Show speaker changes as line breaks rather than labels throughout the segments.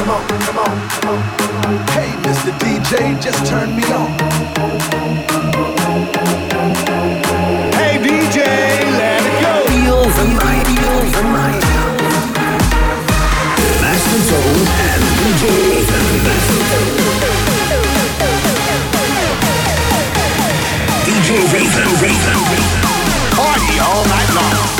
come on, come on, come on. Hey, Mr. DJ, just turn me on. Hey, DJ, let it go.
Feel the night, feel the night. Master Zone and DJ Ethan. DJ Ethan, Ethan.
Party all night long.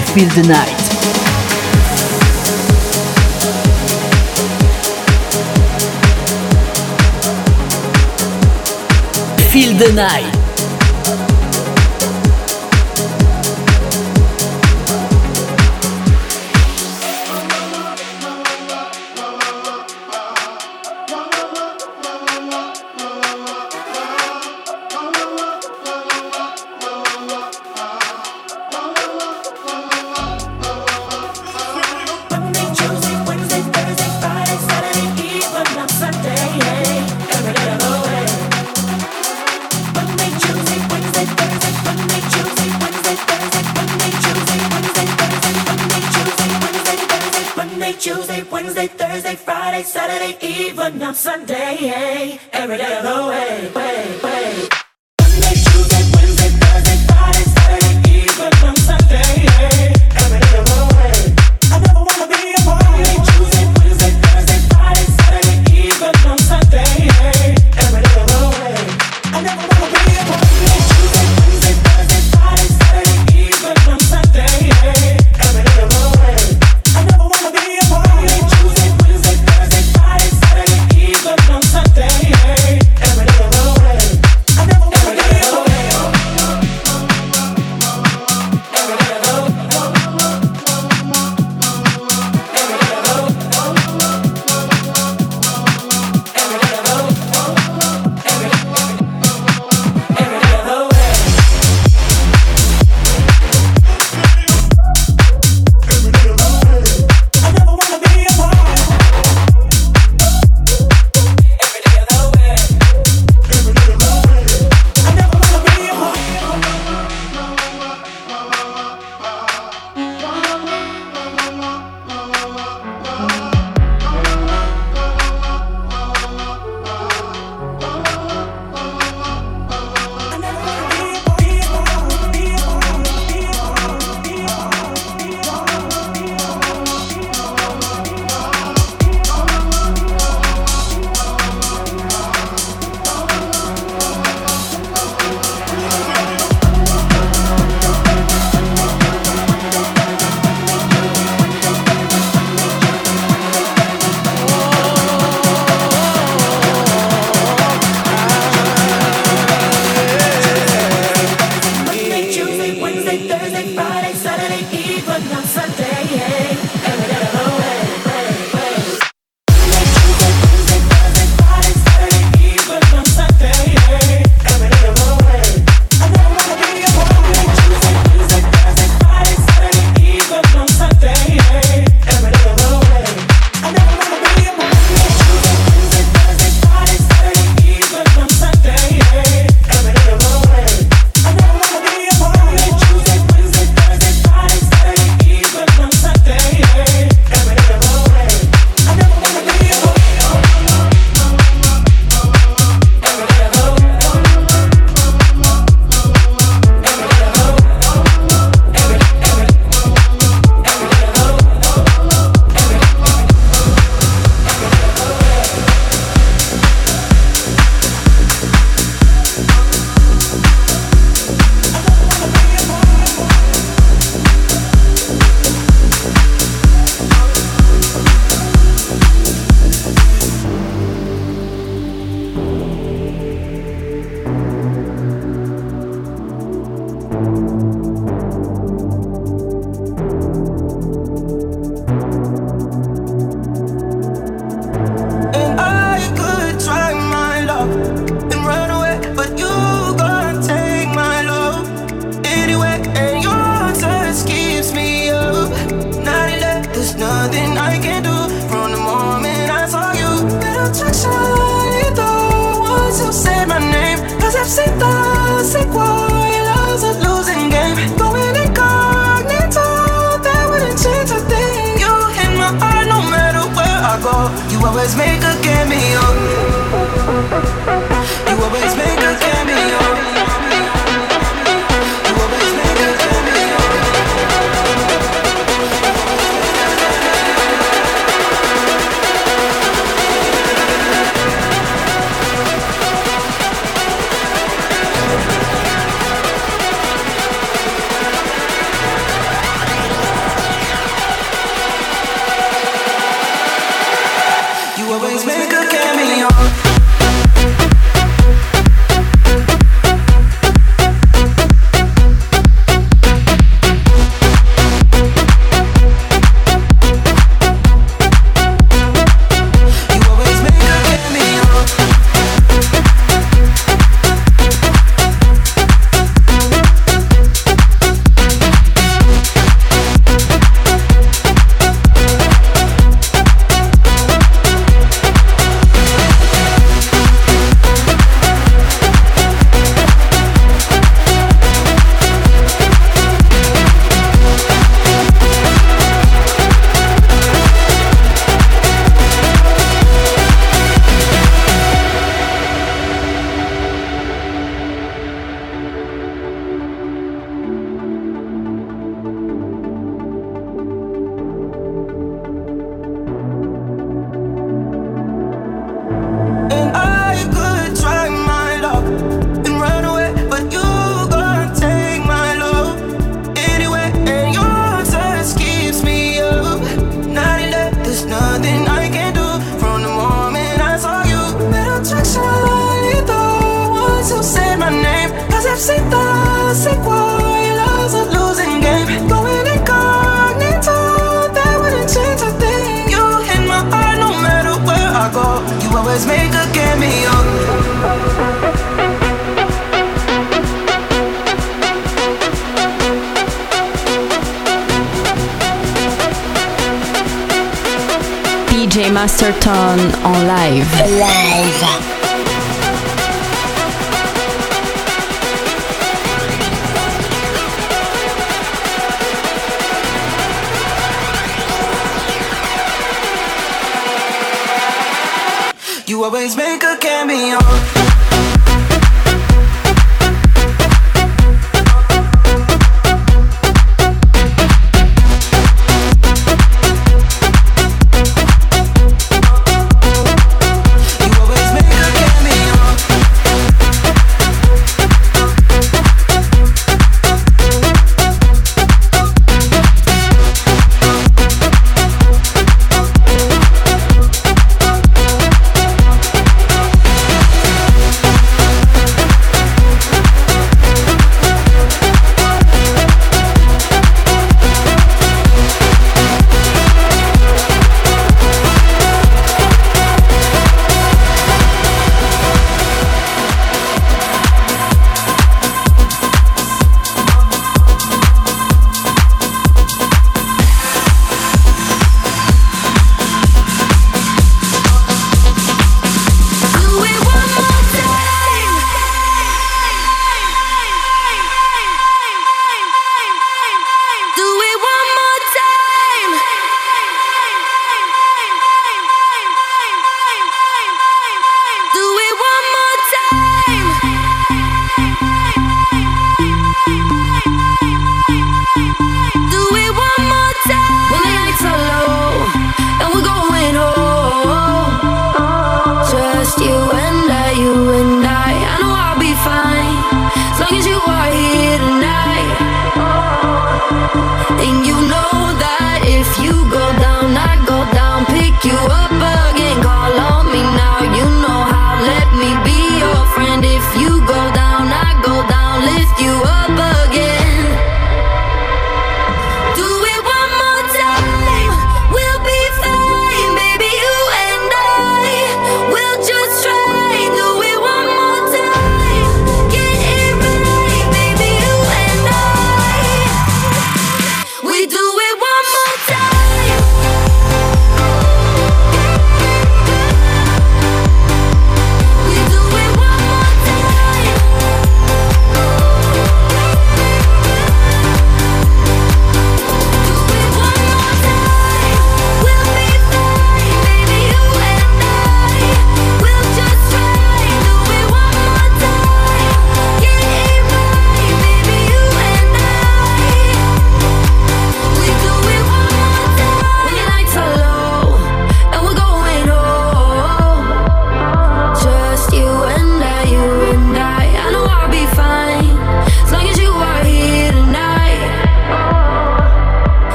Feel the Night. Feel the Night.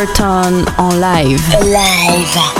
DJ Masterton en. Live.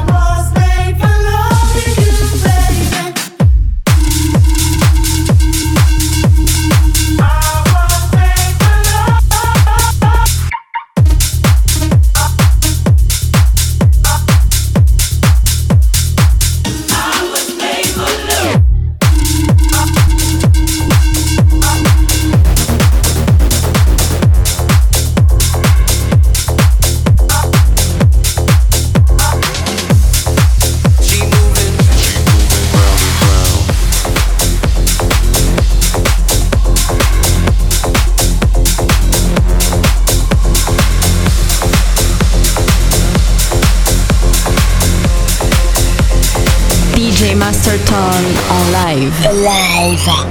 Masterton en live.
Live.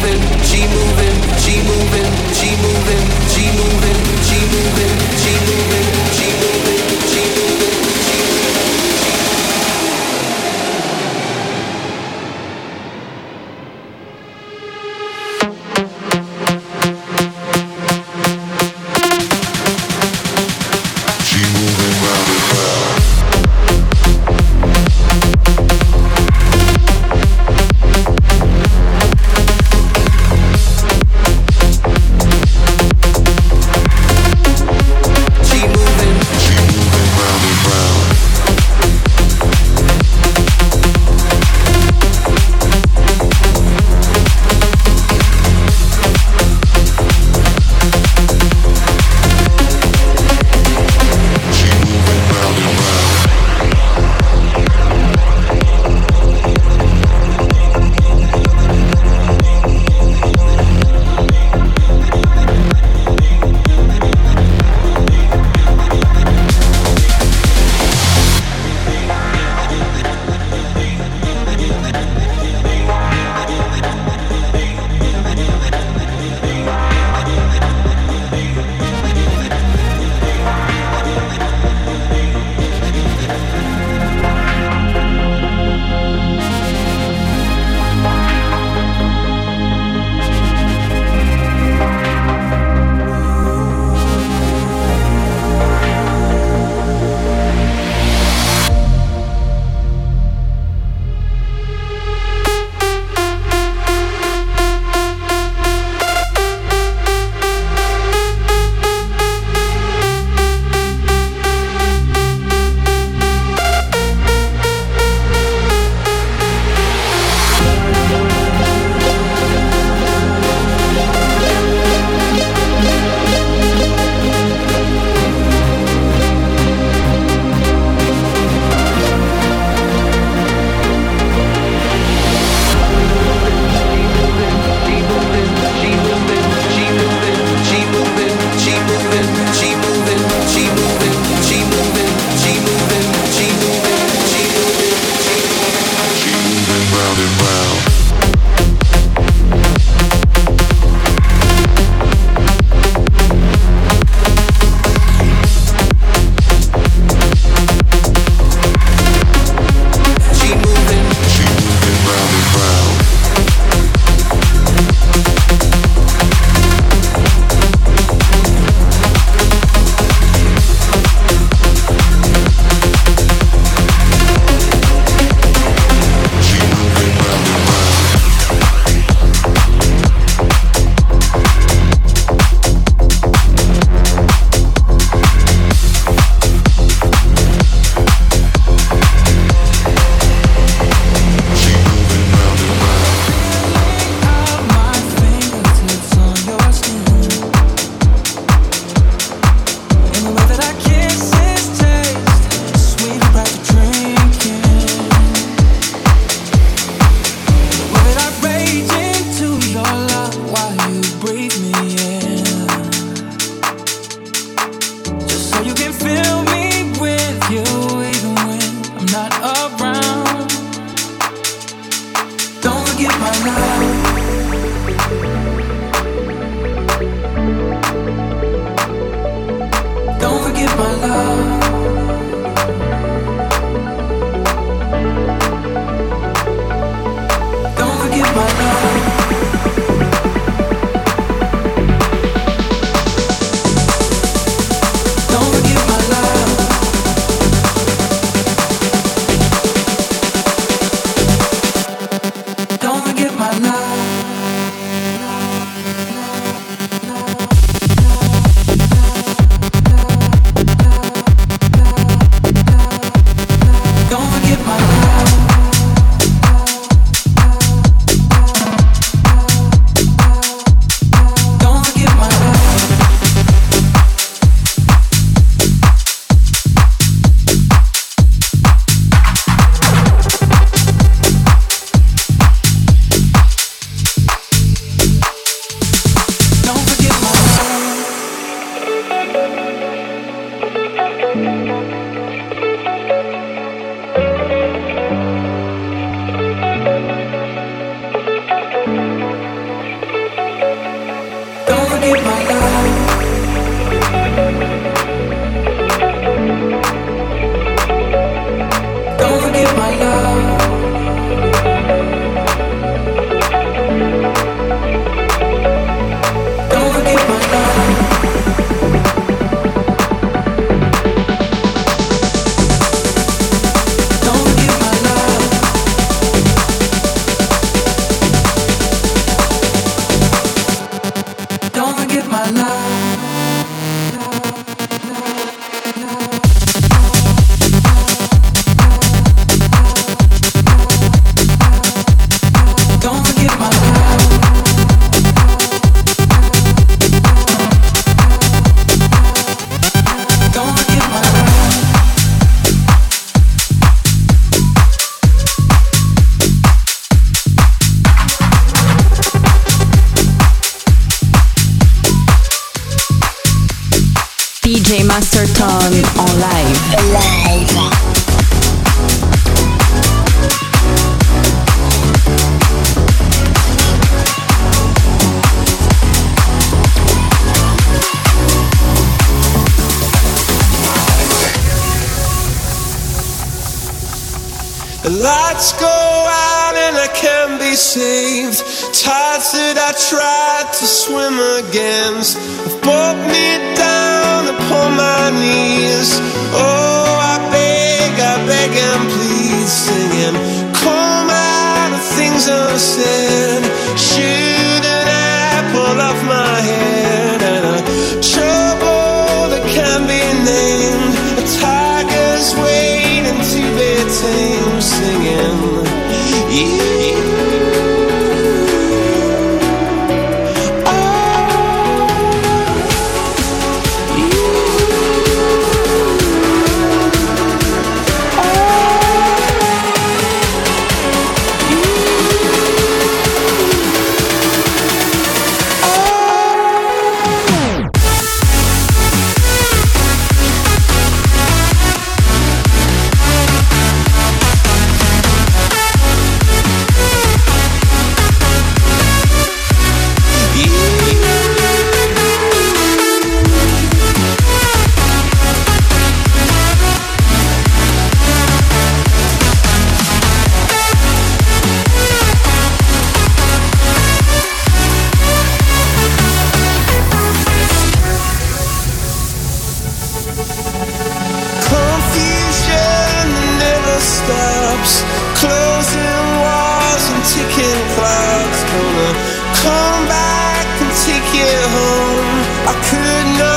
moving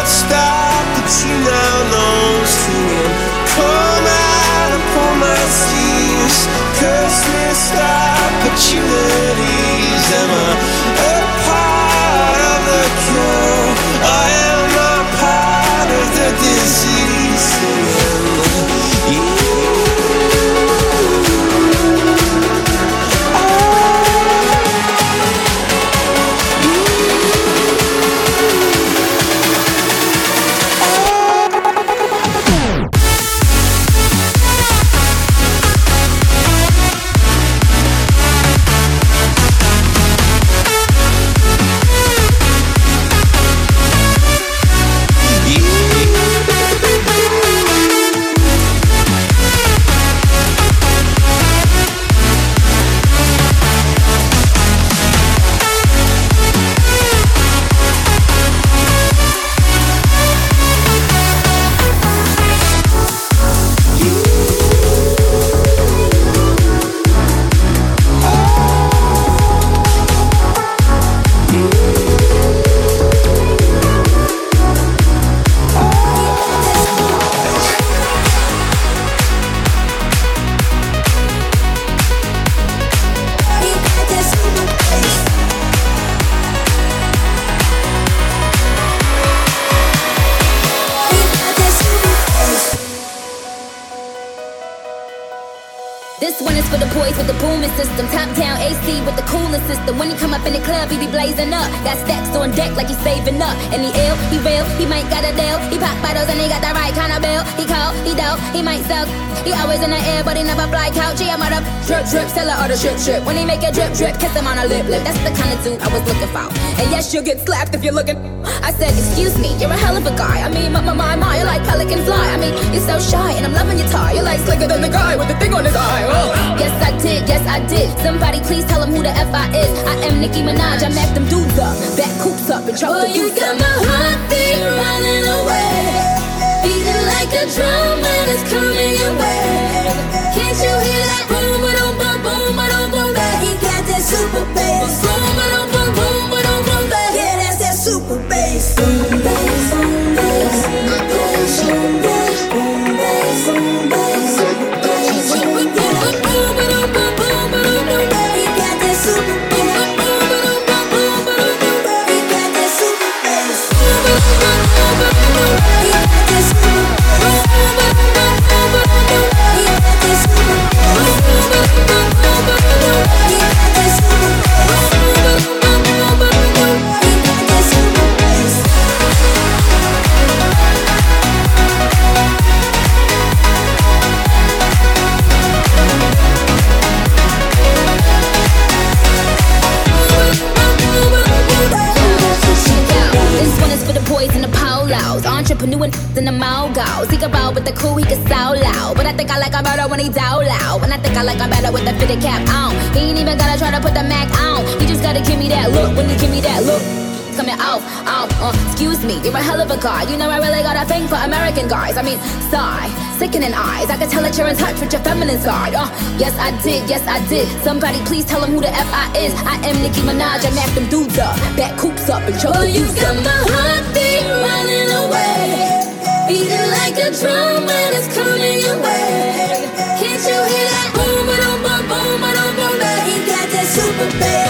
stop now. Come out my curse this stop, but you ease. Am I? If you're looking. I said, excuse me, you're a hell of a guy. I mean, my, my, my, my, you're like pelican fly. I mean, you're so shy, and I'm loving your tie. You're like slicker than the guy with the thing on his eye. Oh. Yes, I did, yes, I did. Somebody please tell him who the F I is. I am Nicki Minaj, I mapped them with your feminine side. Uh, yes I did, yes I did. Somebody please tell him who the F I is. I am Nicki Minaj. I mapped them dudes up, back coops up and choke
Oh,
the
you got my heartbeat running away. Beating like a drum and it's coming your way. Can't you hear that? Boom, boom, boom, boom, boom, boom, boom. He got that super bass. Boom,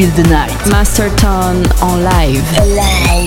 feel the night. Master Masterton on live.
Alive.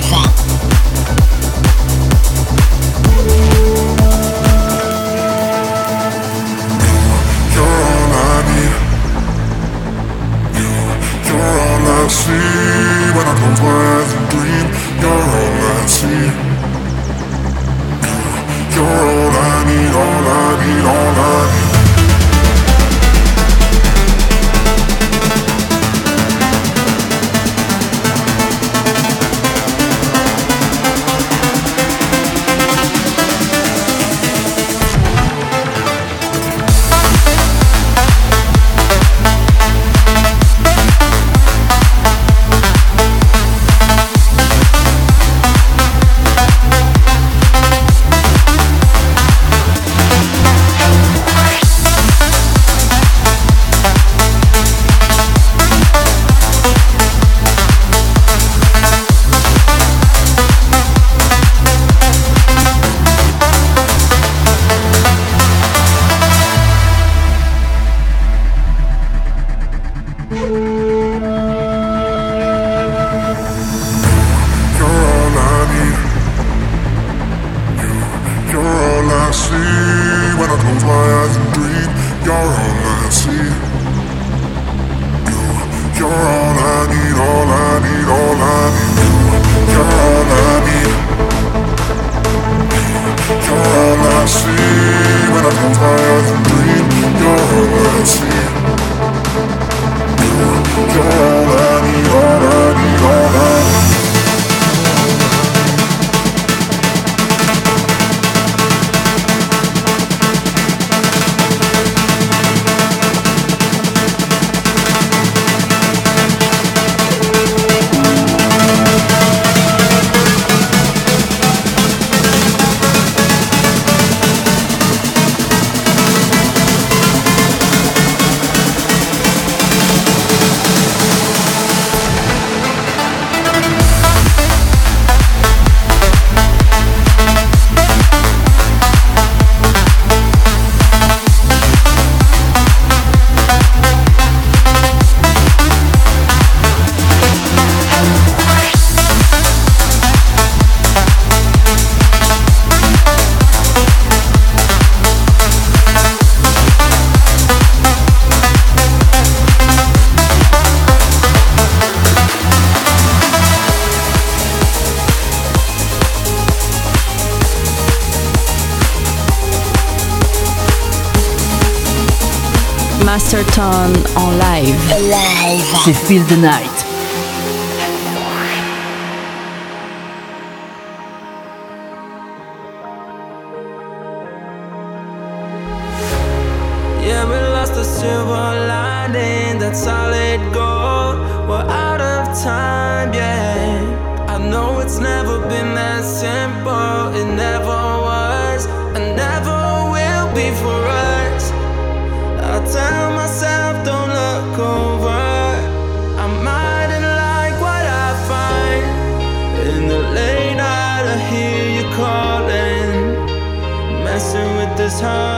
DJ Feel the Night.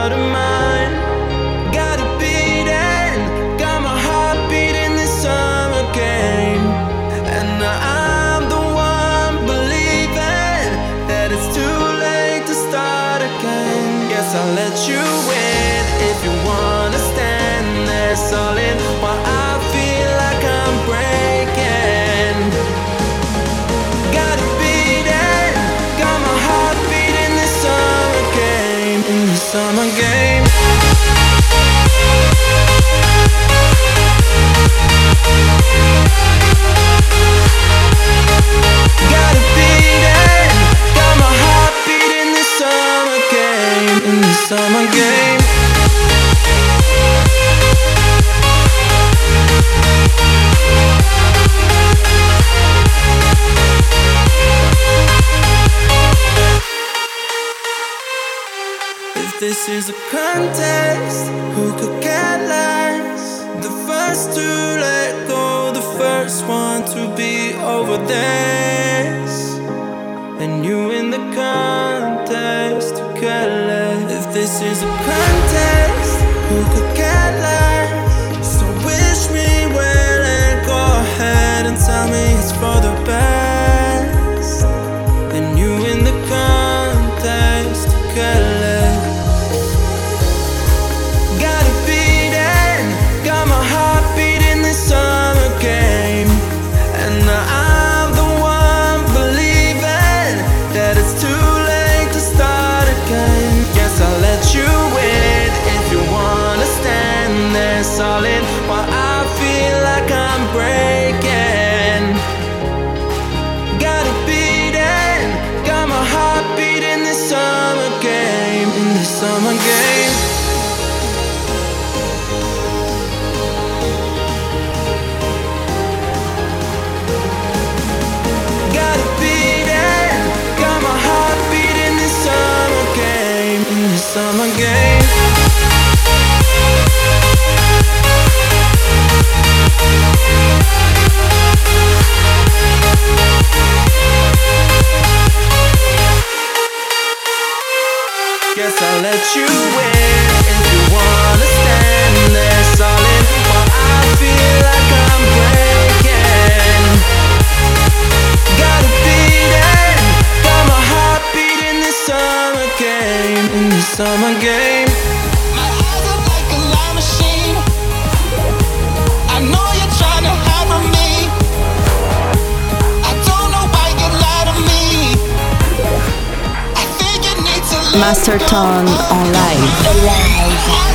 out of my summer game. If this is a contest, who could get last? The first to let go, the first one to be over there. This is a contest. Who could care less? So wish me well and go ahead and tell me it's for the let you win
need to
Master Tone en live.